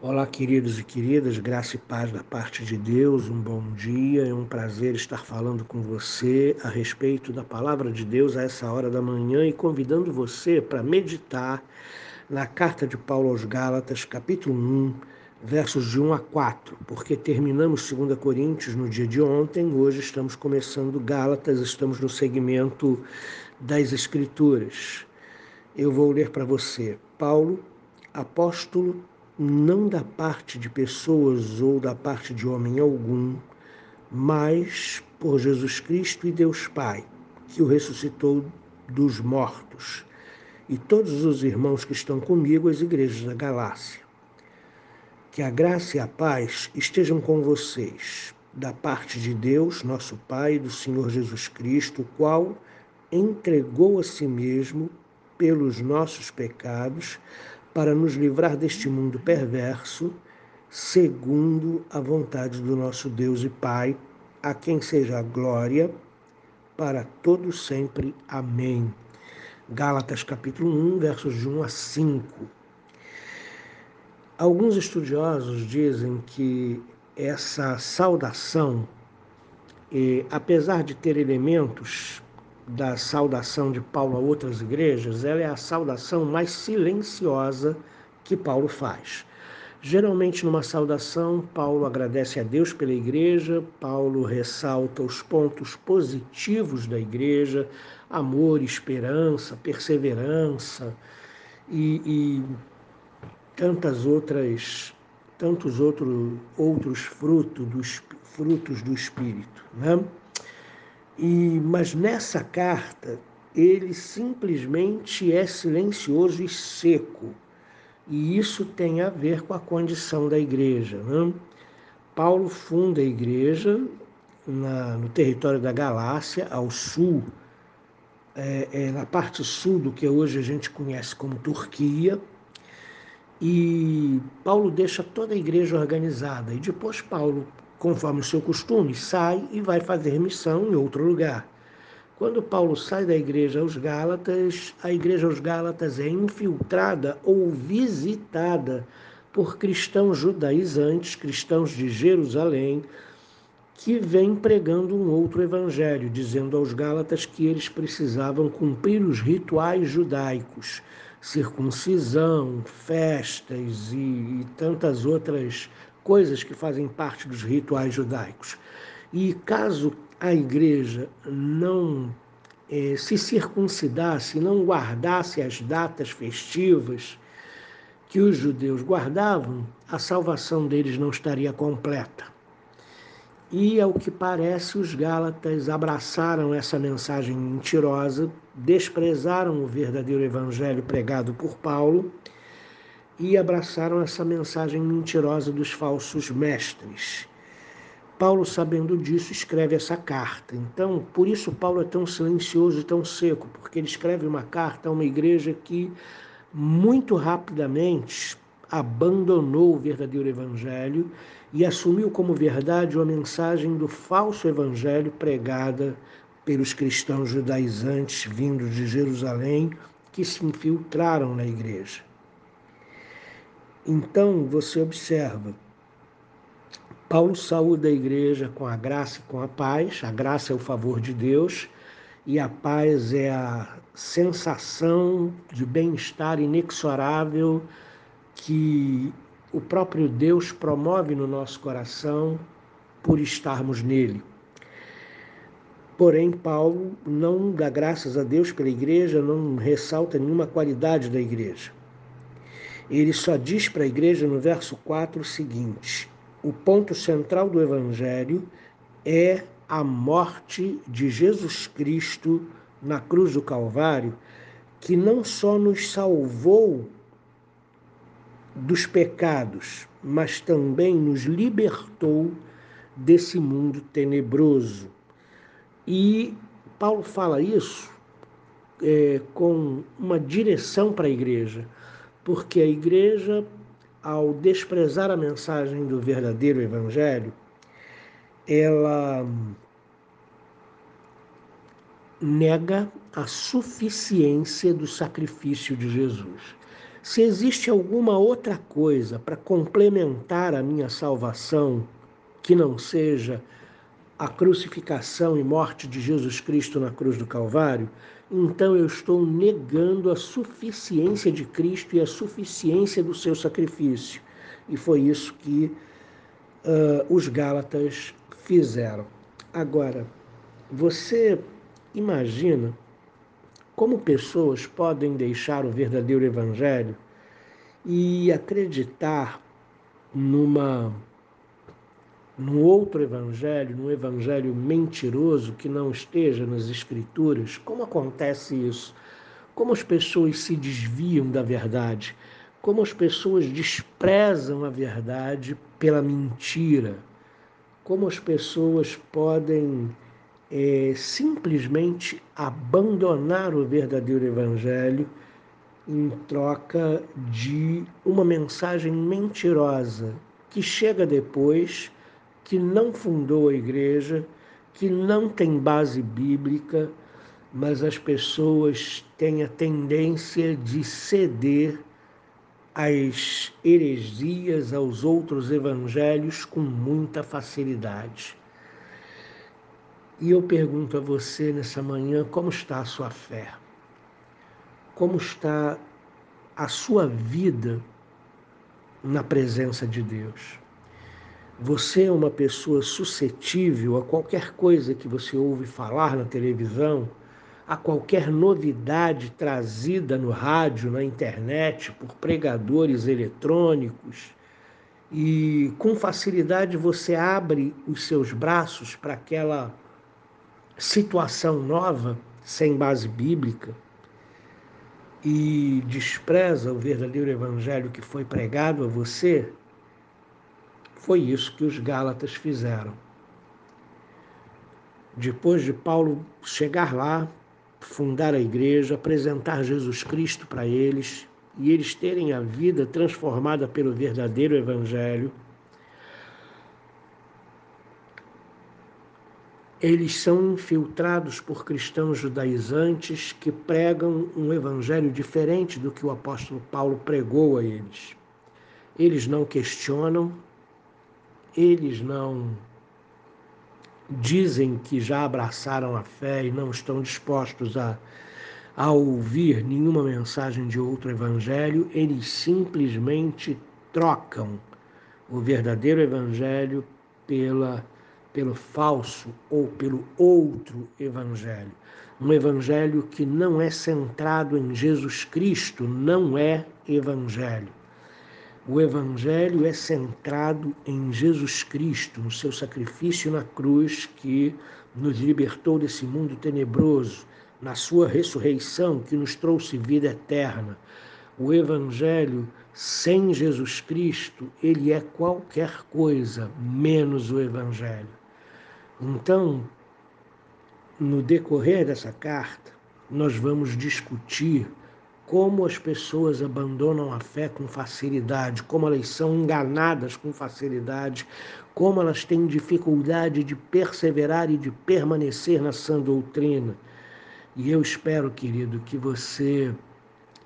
Olá, queridos e queridas, graça e paz da parte de Deus, um bom dia, é um prazer estar falando com você a respeito da palavra de Deus a essa hora da manhã e convidando você para meditar na carta de Paulo aos Gálatas, capítulo 1, versos de 1 a 4, porque terminamos 2 Coríntios no dia de ontem, hoje estamos começando Gálatas, estamos no segmento das Escrituras. Eu vou ler para você. Paulo, apóstolo não da parte de pessoas ou da parte de homem algum, mas por Jesus Cristo e Deus Pai, que o ressuscitou dos mortos, e todos os irmãos que estão comigo, as igrejas da Galácia. Que a graça e a paz estejam com vocês, da parte de Deus, nosso Pai, e do Senhor Jesus Cristo, o qual entregou a si mesmo pelos nossos pecados, para nos livrar deste mundo perverso, segundo a vontade do nosso Deus e Pai, a quem seja a glória para todos sempre. Amém. Gálatas capítulo 1, versos de 1 a 5. Alguns estudiosos dizem que essa saudação, apesar de ter elementos da saudação de Paulo a outras igrejas, ela é a saudação mais silenciosa que Paulo faz. Geralmente, numa saudação, Paulo agradece a Deus pela igreja, Paulo ressalta os pontos positivos da igreja, amor, esperança, perseverança e, e tantas outras, tantos outro, outros frutos do, frutos do Espírito. Né? E, mas nessa carta, ele simplesmente é silencioso e seco. E isso tem a ver com a condição da igreja. Né? Paulo funda a igreja na, no território da Galácia, ao sul, é, é, na parte sul do que hoje a gente conhece como Turquia. E Paulo deixa toda a igreja organizada. E depois Paulo conforme o seu costume, sai e vai fazer missão em outro lugar. Quando Paulo sai da igreja aos Gálatas, a igreja aos Gálatas é infiltrada ou visitada por cristãos judaizantes, cristãos de Jerusalém, que vêm pregando um outro evangelho, dizendo aos Gálatas que eles precisavam cumprir os rituais judaicos, circuncisão, festas e, e tantas outras coisas que fazem parte dos rituais judaicos. E caso a igreja não eh, se circuncidasse, não guardasse as datas festivas que os judeus guardavam, a salvação deles não estaria completa. E, ao que parece, os Gálatas abraçaram essa mensagem mentirosa, desprezaram o verdadeiro evangelho pregado por Paulo e abraçaram essa mensagem mentirosa dos falsos mestres. Paulo, sabendo disso, escreve essa carta. Então, por isso Paulo é tão silencioso e tão seco, porque ele escreve uma carta a uma igreja que muito rapidamente abandonou o verdadeiro evangelho e assumiu como verdade uma mensagem do falso evangelho pregada pelos cristãos judaizantes vindos de Jerusalém que se infiltraram na igreja. Então você observa, Paulo saúda a igreja com a graça e com a paz, a graça é o favor de Deus e a paz é a sensação de bem-estar inexorável que o próprio Deus promove no nosso coração por estarmos nele. Porém, Paulo não dá graças a Deus pela igreja, não ressalta nenhuma qualidade da igreja ele só diz para a igreja no verso 4 o seguinte: o ponto central do evangelho é a morte de Jesus Cristo na cruz do Calvário, que não só nos salvou dos pecados, mas também nos libertou desse mundo tenebroso. E Paulo fala isso é, com uma direção para a igreja porque a igreja, ao desprezar a mensagem do verdadeiro evangelho, ela nega a suficiência do sacrifício de Jesus. Se existe alguma outra coisa para complementar a minha salvação que não seja a crucificação e morte de Jesus Cristo na cruz do Calvário, então eu estou negando a suficiência de Cristo e a suficiência do seu sacrifício. E foi isso que uh, os Gálatas fizeram. Agora, você imagina como pessoas podem deixar o verdadeiro Evangelho e acreditar numa num outro evangelho, num evangelho mentiroso que não esteja nas escrituras, como acontece isso? Como as pessoas se desviam da verdade? Como as pessoas desprezam a verdade pela mentira? Como as pessoas podem é, simplesmente abandonar o verdadeiro evangelho em troca de uma mensagem mentirosa que chega depois que não fundou a igreja, que não tem base bíblica, mas as pessoas têm a tendência de ceder às heresias, aos outros evangelhos com muita facilidade. E eu pergunto a você nessa manhã como está a sua fé? Como está a sua vida na presença de Deus? Você é uma pessoa suscetível a qualquer coisa que você ouve falar na televisão, a qualquer novidade trazida no rádio, na internet, por pregadores eletrônicos. E com facilidade você abre os seus braços para aquela situação nova, sem base bíblica, e despreza o verdadeiro evangelho que foi pregado a você foi isso que os Gálatas fizeram. Depois de Paulo chegar lá, fundar a igreja, apresentar Jesus Cristo para eles e eles terem a vida transformada pelo verdadeiro Evangelho, eles são infiltrados por cristãos judaizantes que pregam um evangelho diferente do que o apóstolo Paulo pregou a eles. Eles não questionam, eles não dizem que já abraçaram a fé e não estão dispostos a, a ouvir nenhuma mensagem de outro evangelho, eles simplesmente trocam o verdadeiro evangelho pela, pelo falso ou pelo outro evangelho. Um evangelho que não é centrado em Jesus Cristo, não é evangelho. O Evangelho é centrado em Jesus Cristo, no seu sacrifício na cruz que nos libertou desse mundo tenebroso, na sua ressurreição que nos trouxe vida eterna. O Evangelho sem Jesus Cristo, ele é qualquer coisa menos o Evangelho. Então, no decorrer dessa carta, nós vamos discutir como as pessoas abandonam a fé com facilidade, como elas são enganadas com facilidade, como elas têm dificuldade de perseverar e de permanecer na sã doutrina. E eu espero, querido, que você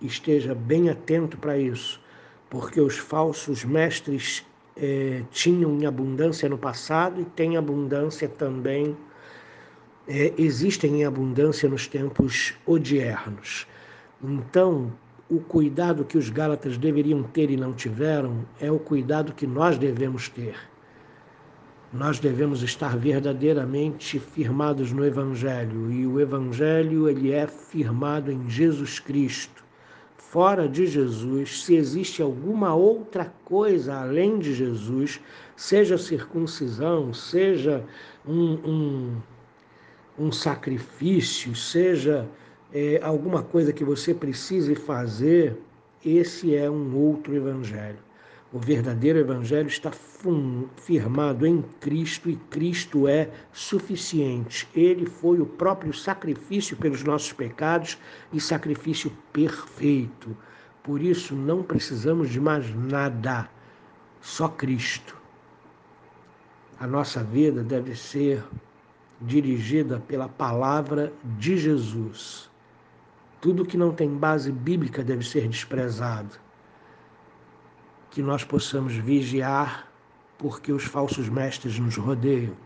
esteja bem atento para isso, porque os falsos mestres eh, tinham em abundância no passado e têm abundância também, eh, existem em abundância nos tempos odiernos. Então, o cuidado que os Gálatas deveriam ter e não tiveram é o cuidado que nós devemos ter. Nós devemos estar verdadeiramente firmados no Evangelho e o Evangelho ele é firmado em Jesus Cristo. Fora de Jesus, se existe alguma outra coisa além de Jesus, seja circuncisão, seja um, um, um sacrifício, seja é, alguma coisa que você precise fazer, esse é um outro evangelho. O verdadeiro evangelho está firmado em Cristo e Cristo é suficiente. Ele foi o próprio sacrifício pelos nossos pecados e sacrifício perfeito. Por isso não precisamos de mais nada, só Cristo. A nossa vida deve ser dirigida pela palavra de Jesus. Tudo que não tem base bíblica deve ser desprezado. que nós possamos vigiar, porque os falsos mestres nos rodeiam.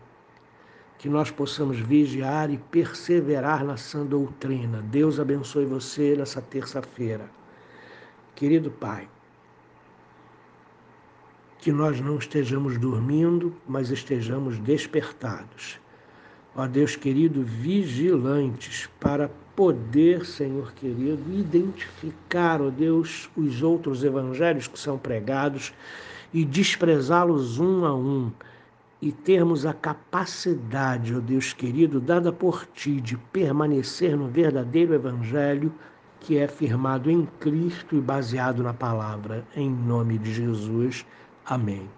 Que nós possamos vigiar e perseverar na sã doutrina. Deus abençoe você nessa terça-feira. Querido Pai, que nós não estejamos dormindo, mas estejamos despertados. Ó Deus querido, vigilantes para poder, Senhor querido, identificar, ó Deus, os outros evangelhos que são pregados e desprezá-los um a um e termos a capacidade, ó Deus querido, dada por ti de permanecer no verdadeiro evangelho que é firmado em Cristo e baseado na palavra. Em nome de Jesus. Amém.